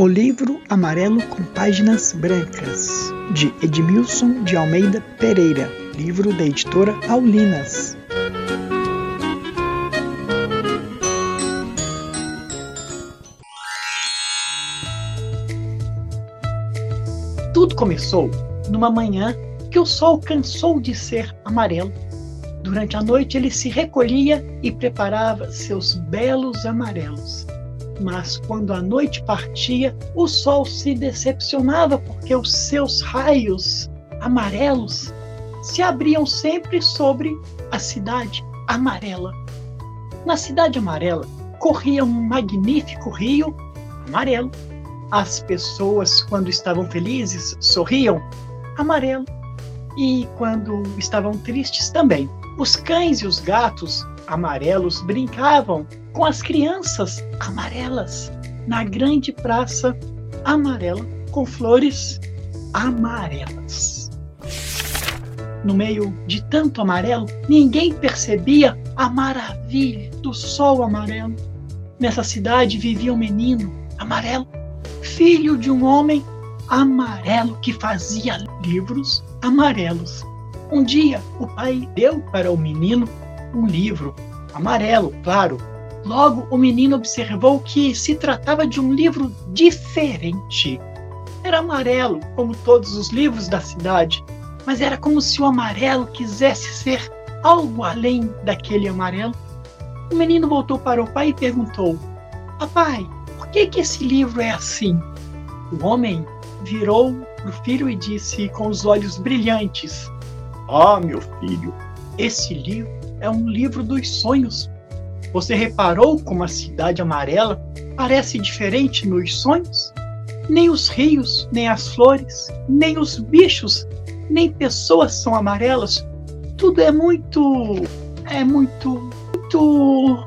O livro amarelo com páginas brancas, de Edmilson de Almeida Pereira, livro da editora Paulinas. Tudo começou numa manhã que o sol cansou de ser amarelo. Durante a noite ele se recolhia e preparava seus belos amarelos mas quando a noite partia, o sol se decepcionava porque os seus raios amarelos se abriam sempre sobre a cidade amarela. Na cidade amarela corria um magnífico rio amarelo. As pessoas, quando estavam felizes, sorriam amarelo. E quando estavam tristes também. Os cães e os gatos amarelos brincavam com as crianças amarelas na grande praça amarela com flores amarelas. No meio de tanto amarelo, ninguém percebia a maravilha do sol amarelo. Nessa cidade vivia um menino amarelo, filho de um homem amarelo que fazia livros amarelos. Um dia, o pai deu para o menino um livro amarelo, claro, Logo, o menino observou que se tratava de um livro diferente. Era amarelo, como todos os livros da cidade, mas era como se o amarelo quisesse ser algo além daquele amarelo. O menino voltou para o pai e perguntou: Papai, por que, que esse livro é assim? O homem virou para o filho e disse com os olhos brilhantes: Ah, meu filho, esse livro é um livro dos sonhos você reparou como a cidade amarela parece diferente nos sonhos? Nem os rios, nem as flores, nem os bichos, nem pessoas são amarelas. Tudo é muito. é muito. muito.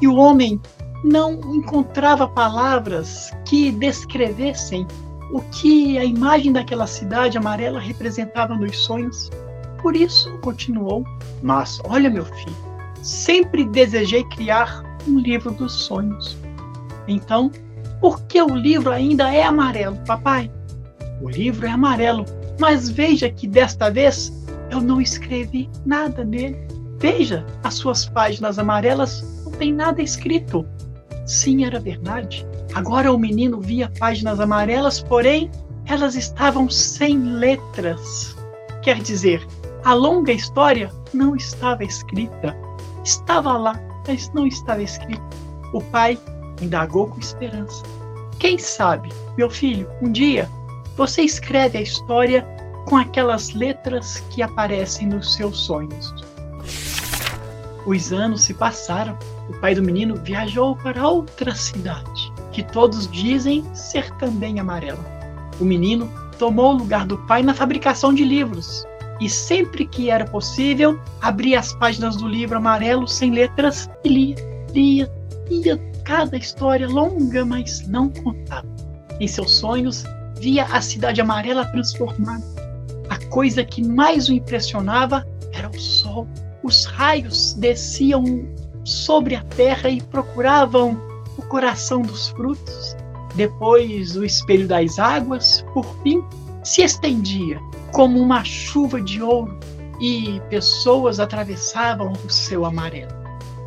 E o homem não encontrava palavras que descrevessem o que a imagem daquela cidade amarela representava nos sonhos. Por isso, continuou: Mas olha, meu filho, sempre desejei criar um livro dos sonhos. Então, por que o livro ainda é amarelo, papai? O livro é amarelo, mas veja que desta vez eu não escrevi nada nele. Veja, as suas páginas amarelas não tem nada escrito. Sim, era verdade. Agora o menino via páginas amarelas, porém elas estavam sem letras. Quer dizer, a longa história não estava escrita. Estava lá, mas não estava escrito. O pai indagou com esperança. Quem sabe, meu filho, um dia você escreve a história com aquelas letras que aparecem nos seus sonhos. Os anos se passaram. O pai do menino viajou para outra cidade, que todos dizem ser também amarela. O menino tomou o lugar do pai na fabricação de livros e sempre que era possível, abria as páginas do livro amarelo sem letras e lia, lia, lia cada história longa, mas não contava. Em seus sonhos, via a cidade amarela transformada. A coisa que mais o impressionava era o sol. Os raios desciam sobre a terra e procuravam o coração dos frutos. Depois, o espelho das águas, por fim, se estendia como uma chuva de ouro e pessoas atravessavam o céu amarelo.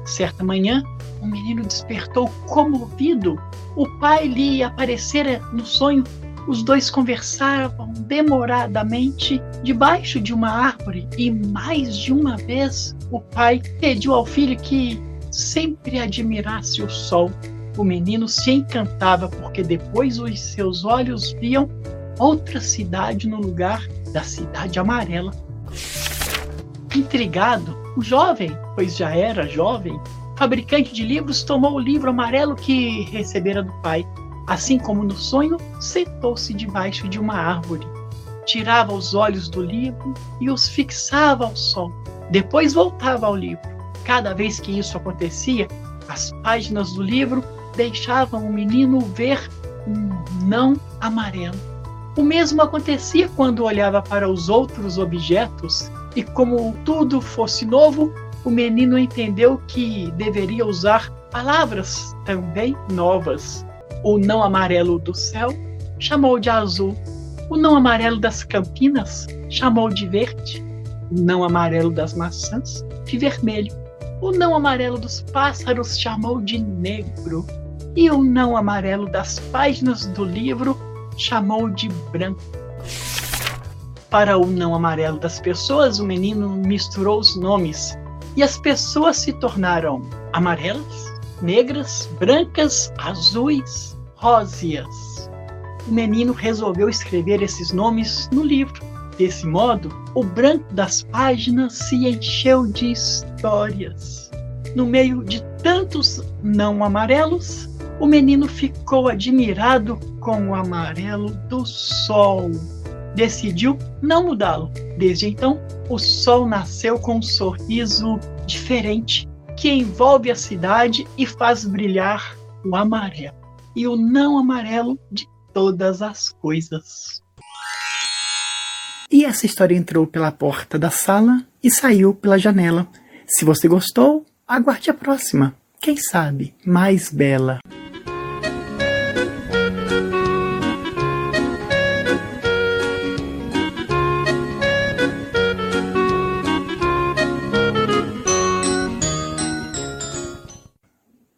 Certa manhã, o menino despertou comovido. O pai lhe aparecera no sonho. Os dois conversavam demoradamente debaixo de uma árvore e mais de uma vez o pai pediu ao filho que sempre admirasse o sol. O menino se encantava porque depois os seus olhos viam outra cidade no lugar da cidade amarela. Intrigado, o jovem, pois já era jovem, fabricante de livros, tomou o livro amarelo que recebera do pai. Assim como no sonho, sentou-se debaixo de uma árvore. Tirava os olhos do livro e os fixava ao sol. Depois voltava ao livro. Cada vez que isso acontecia, as páginas do livro deixavam o menino ver um não amarelo o mesmo acontecia quando olhava para os outros objetos, e como tudo fosse novo, o menino entendeu que deveria usar palavras também novas. O não amarelo do céu chamou de azul. O não amarelo das campinas chamou de verde. O não amarelo das maçãs de vermelho. O não amarelo dos pássaros chamou de negro. E o não amarelo das páginas do livro chamou de branco. Para o não amarelo das pessoas, o menino misturou os nomes e as pessoas se tornaram amarelas, negras, brancas, azuis, róseas. O menino resolveu escrever esses nomes no livro. Desse modo, o branco das páginas se encheu de histórias. No meio de tantos não amarelos, o menino ficou admirado com o amarelo do sol decidiu não mudá-lo. Desde então, o sol nasceu com um sorriso diferente que envolve a cidade e faz brilhar o amarelo e o não amarelo de todas as coisas. E essa história entrou pela porta da sala e saiu pela janela. Se você gostou, aguarde a próxima. Quem sabe mais bela.